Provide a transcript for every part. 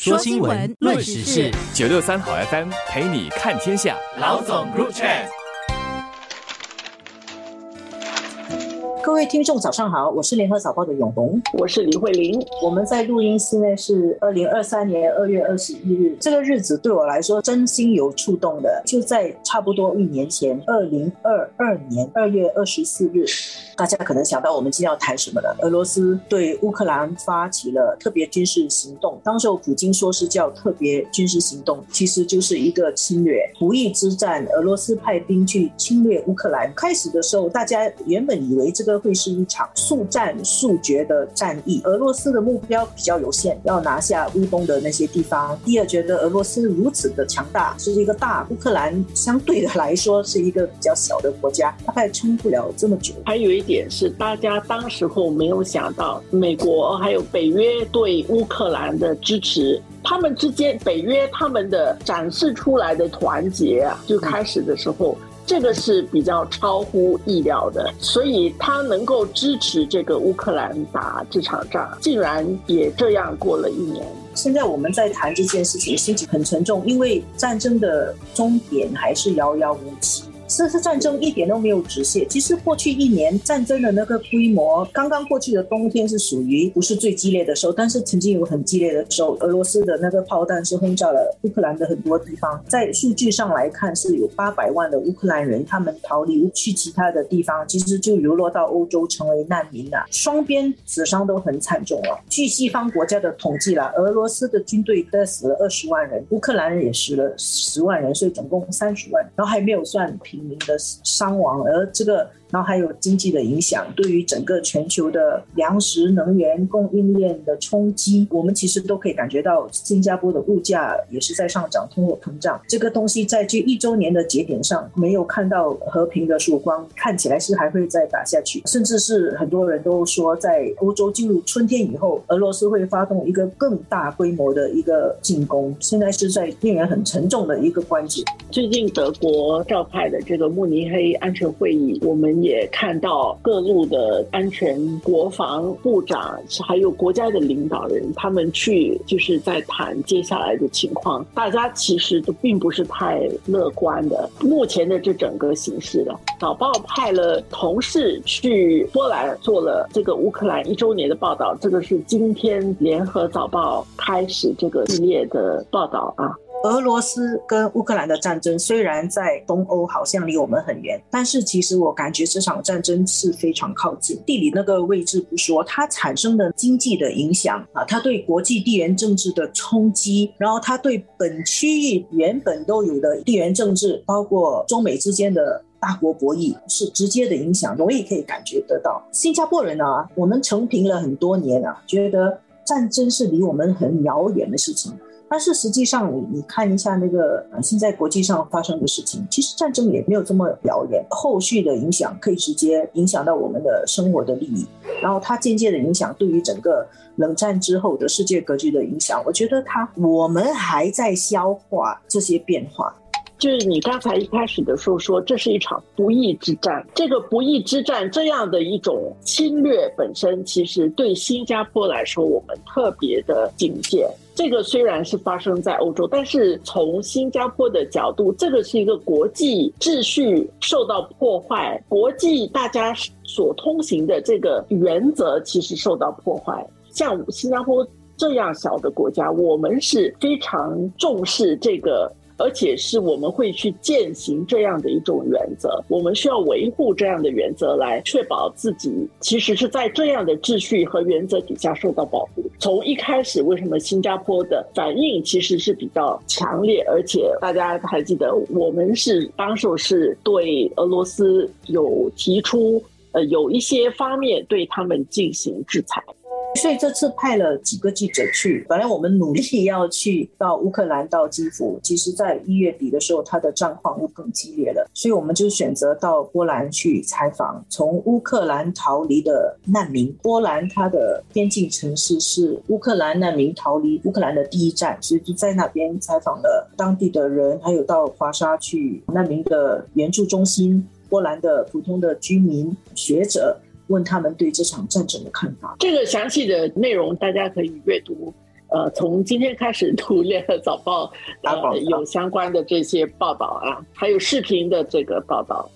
说新闻，论时事，九六三好 FM 陪你看天下。老总 Group Chat。各位听众，早上好，我是联合早报的永红，我是李慧玲。我们在录音室呢是二零二三年二月二十一日，这个日子对我来说真心有触动的，就在差不多一年前，二零二二年二月二十四日，大家可能想到我们今天要谈什么了？俄罗斯对乌克兰发起了特别军事行动，当时普京说是叫特别军事行动，其实就是一个侵略、不义之战。俄罗斯派兵去侵略乌克兰，开始的时候大家原本以为这个。会是一场速战速决的战役。俄罗斯的目标比较有限，要拿下乌东的那些地方。第二，觉得俄罗斯如此的强大，是一个大乌克兰相对的来说是一个比较小的国家，大概撑不了这么久。还有一点是，大家当时候没有想到，美国还有北约对乌克兰的支持，他们之间北约他们的展示出来的团结啊，就开始的时候。这个是比较超乎意料的，所以他能够支持这个乌克兰打这场仗，竟然也这样过了一年。现在我们在谈这件事情，心情很沉重，因为战争的终点还是遥遥无期。这次战争一点都没有止歇。其实过去一年战争的那个规模，刚刚过去的冬天是属于不是最激烈的时候，但是曾经有很激烈的时候。俄罗斯的那个炮弹是轰炸了乌克兰的很多地方，在数据上来看是有八百万的乌克兰人，他们逃离去其他的地方，其实就流落到欧洲成为难民了。双边死伤都很惨重了。据西方国家的统计了，俄罗斯的军队的死了二十万人，乌克兰人也死了十万人，所以总共三十万，然后还没有算平。民的伤亡，而这个。然后还有经济的影响，对于整个全球的粮食、能源供应链的冲击，我们其实都可以感觉到，新加坡的物价也是在上涨，通货膨胀这个东西在这一周年的节点上没有看到和平的曙光，看起来是还会再打下去，甚至是很多人都说，在欧洲进入春天以后，俄罗斯会发动一个更大规模的一个进攻，现在是在令人很沉重的一个关节。最近德国召开的这个慕尼黑安全会议，我们。也看到各路的安全国防部长，还有国家的领导人，他们去就是在谈接下来的情况。大家其实都并不是太乐观的。目前的这整个形势了，早报派了同事去波兰做了这个乌克兰一周年的报道。这个是今天联合早报开始这个系列的报道啊。俄罗斯跟乌克兰的战争虽然在东欧好像离我们很远，但是其实我感觉这场战争是非常靠近。地理那个位置不说，它产生的经济的影响啊，它对国际地缘政治的冲击，然后它对本区域原本都有的地缘政治，包括中美之间的大国博弈，是直接的影响，容易可以感觉得到。新加坡人啊，我们成平了很多年啊，觉得战争是离我们很遥远的事情。但是实际上，你你看一下那个，现在国际上发生的事情，其实战争也没有这么遥远，后续的影响可以直接影响到我们的生活的利益，然后它间接的影响对于整个冷战之后的世界格局的影响，我觉得它我们还在消化这些变化。就是你刚才一开始的时候说，这是一场不义之战。这个不义之战这样的一种侵略本身，其实对新加坡来说，我们特别的警戒。这个虽然是发生在欧洲，但是从新加坡的角度，这个是一个国际秩序受到破坏，国际大家所通行的这个原则其实受到破坏。像新加坡这样小的国家，我们是非常重视这个。而且是我们会去践行这样的一种原则，我们需要维护这样的原则来确保自己其实是在这样的秩序和原则底下受到保护。从一开始，为什么新加坡的反应其实是比较强烈？而且大家还记得，我们是当时是对俄罗斯有提出呃有一些方面对他们进行制裁。所以这次派了几个记者去，本来我们努力要去到乌克兰到基辅，其实在一月底的时候，他的战况又更激烈了，所以我们就选择到波兰去采访从乌克兰逃离的难民。波兰它的边境城市是乌克兰难民逃离乌克兰的第一站，所以就在那边采访了当地的人，还有到华沙去难民的援助中心，波兰的普通的居民、学者。问他们对这场战争的看法。这个详细的内容大家可以阅读呃，从今天开始读《联合早报》呃有相关的这些报道啊，还有视频的这个报道。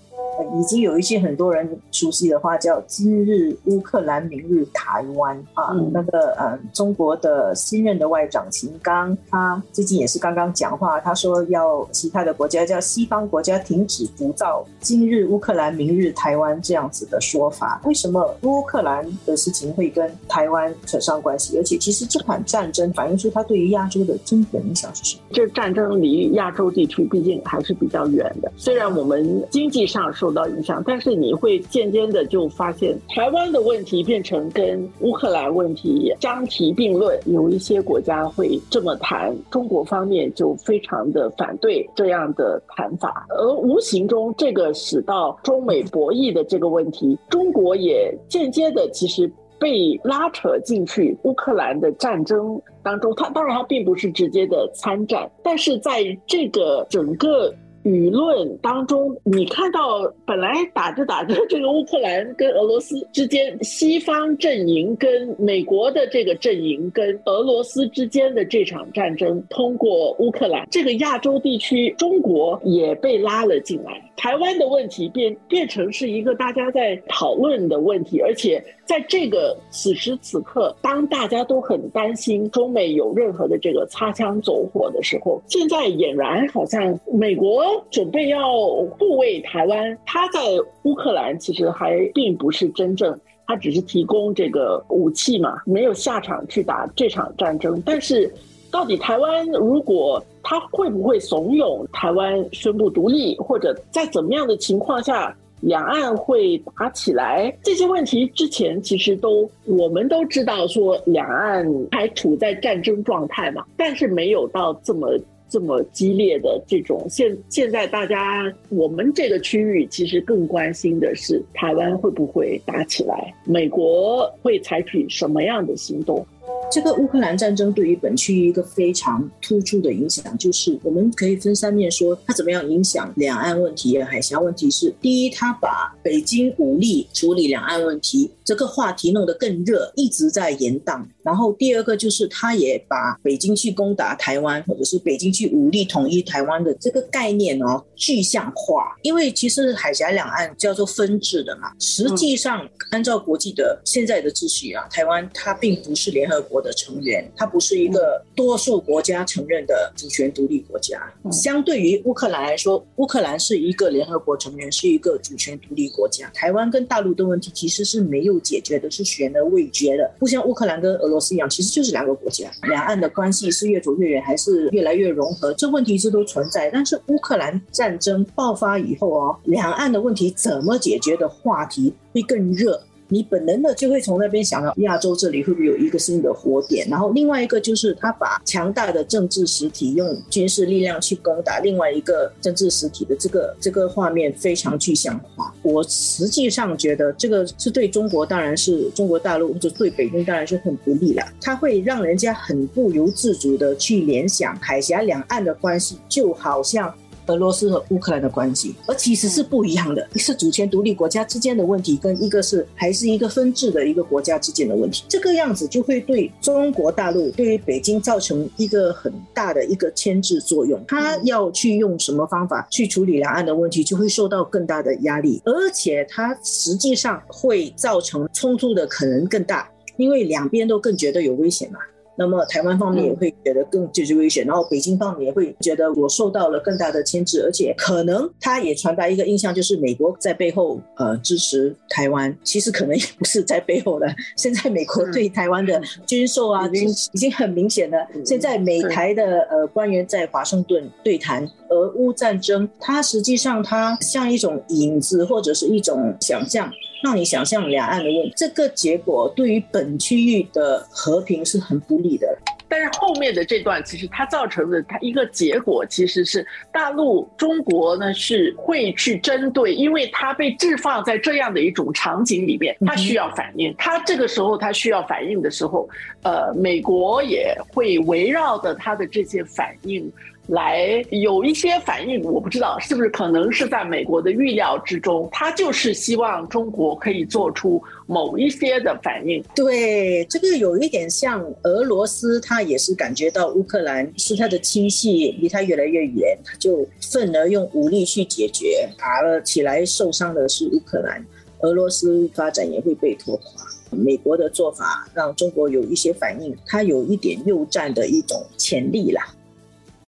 已经有一些很多人熟悉的话，叫“今日乌克兰，明日台湾”啊。那个呃，中国的新任的外长秦刚，他最近也是刚刚讲话，他说要其他的国家叫西方国家停止浮躁，“今日乌克兰，明日台湾”这样子的说法。为什么乌克兰的事情会跟台湾扯上关系？而且，其实这款战争反映出它对于亚洲的真本影响是什么？这战争离亚洲地区毕竟还是比较远的，虽然我们经济上。受到影响，但是你会渐渐的就发现，台湾的问题变成跟乌克兰问题相提并论。有一些国家会这么谈，中国方面就非常的反对这样的谈法，而无形中这个使到中美博弈的这个问题，中国也间接的其实被拉扯进去乌克兰的战争当中。它当然它并不是直接的参战，但是在这个整个。舆论当中，你看到本来打着打着，这个乌克兰跟俄罗斯之间，西方阵营跟美国的这个阵营跟俄罗斯之间的这场战争，通过乌克兰这个亚洲地区，中国也被拉了进来。台湾的问题变变成是一个大家在讨论的问题，而且在这个此时此刻，当大家都很担心中美有任何的这个擦枪走火的时候，现在俨然好像美国准备要护卫台湾，他在乌克兰其实还并不是真正，他只是提供这个武器嘛，没有下场去打这场战争，但是。到底台湾如果他会不会怂恿台湾宣布独立，或者在怎么样的情况下两岸会打起来？这些问题之前其实都我们都知道，说两岸还处在战争状态嘛，但是没有到这么这么激烈的这种。现现在大家我们这个区域其实更关心的是台湾会不会打起来，美国会采取什么样的行动？这个乌克兰战争对于本区域一个非常突出的影响，就是我们可以分三面说，它怎么样影响两岸问题、海峡问题？是第一，它把北京武力处理两岸问题这个话题弄得更热，一直在延宕。然后第二个就是，他也把北京去攻打台湾，或者是北京去武力统一台湾的这个概念哦具象化。因为其实海峡两岸叫做分治的嘛，实际上按照国际的现在的秩序啊，台湾它并不是联合国。的成员，它不是一个多数国家承认的主权独立国家。相对于乌克兰来说，乌克兰是一个联合国成员，是一个主权独立国家。台湾跟大陆的问题其实是没有解决的，是悬而未决的。不像乌克兰跟俄罗斯一样，其实就是两个国家，两岸的关系是越走越远，还是越来越融合？这问题是都存在。但是乌克兰战争爆发以后哦，两岸的问题怎么解决的话题会更热。你本能的就会从那边想到亚洲这里会不会有一个新的火点，然后另外一个就是他把强大的政治实体用军事力量去攻打另外一个政治实体的这个这个画面非常具象化。我实际上觉得这个是对中国当然是中国大陆或者对北京当然是很不利了，它会让人家很不由自主的去联想海峡两岸的关系就好像。俄罗斯和乌克兰的关系，而其实是不一样的，一是主权独立国家之间的问题，跟一个是还是一个分治的一个国家之间的问题。这个样子就会对中国大陆、对于北京造成一个很大的一个牵制作用。他要去用什么方法去处理两岸的问题，就会受到更大的压力，而且它实际上会造成冲突的可能更大，因为两边都更觉得有危险嘛。那么台湾方面也会觉得更就是危险，然后北京方面也会觉得我受到了更大的牵制，而且可能他也传达一个印象，就是美国在背后呃支持台湾，其实可能也不是在背后的。现在美国对台湾的军售啊，已经已经很明显了。现在美台的呃官员在华盛顿对谈俄乌战争，它实际上它像一种影子或者是一种想象。让你想象两岸的问题，这个结果对于本区域的和平是很不利的。但是后面的这段，其实它造成的它一个结果，其实是大陆中国呢是会去针对，因为它被置放在这样的一种场景里面，它需要反应。它这个时候它需要反应的时候，呃，美国也会围绕着它的这些反应。来有一些反应，我不知道是不是可能是在美国的预料之中，他就是希望中国可以做出某一些的反应。对，这个有一点像俄罗斯，他也是感觉到乌克兰是他的亲戚，离他越来越远，他就愤而用武力去解决，打了起来，受伤的是乌克兰，俄罗斯发展也会被拖垮。美国的做法让中国有一些反应，它有一点诱战的一种潜力啦。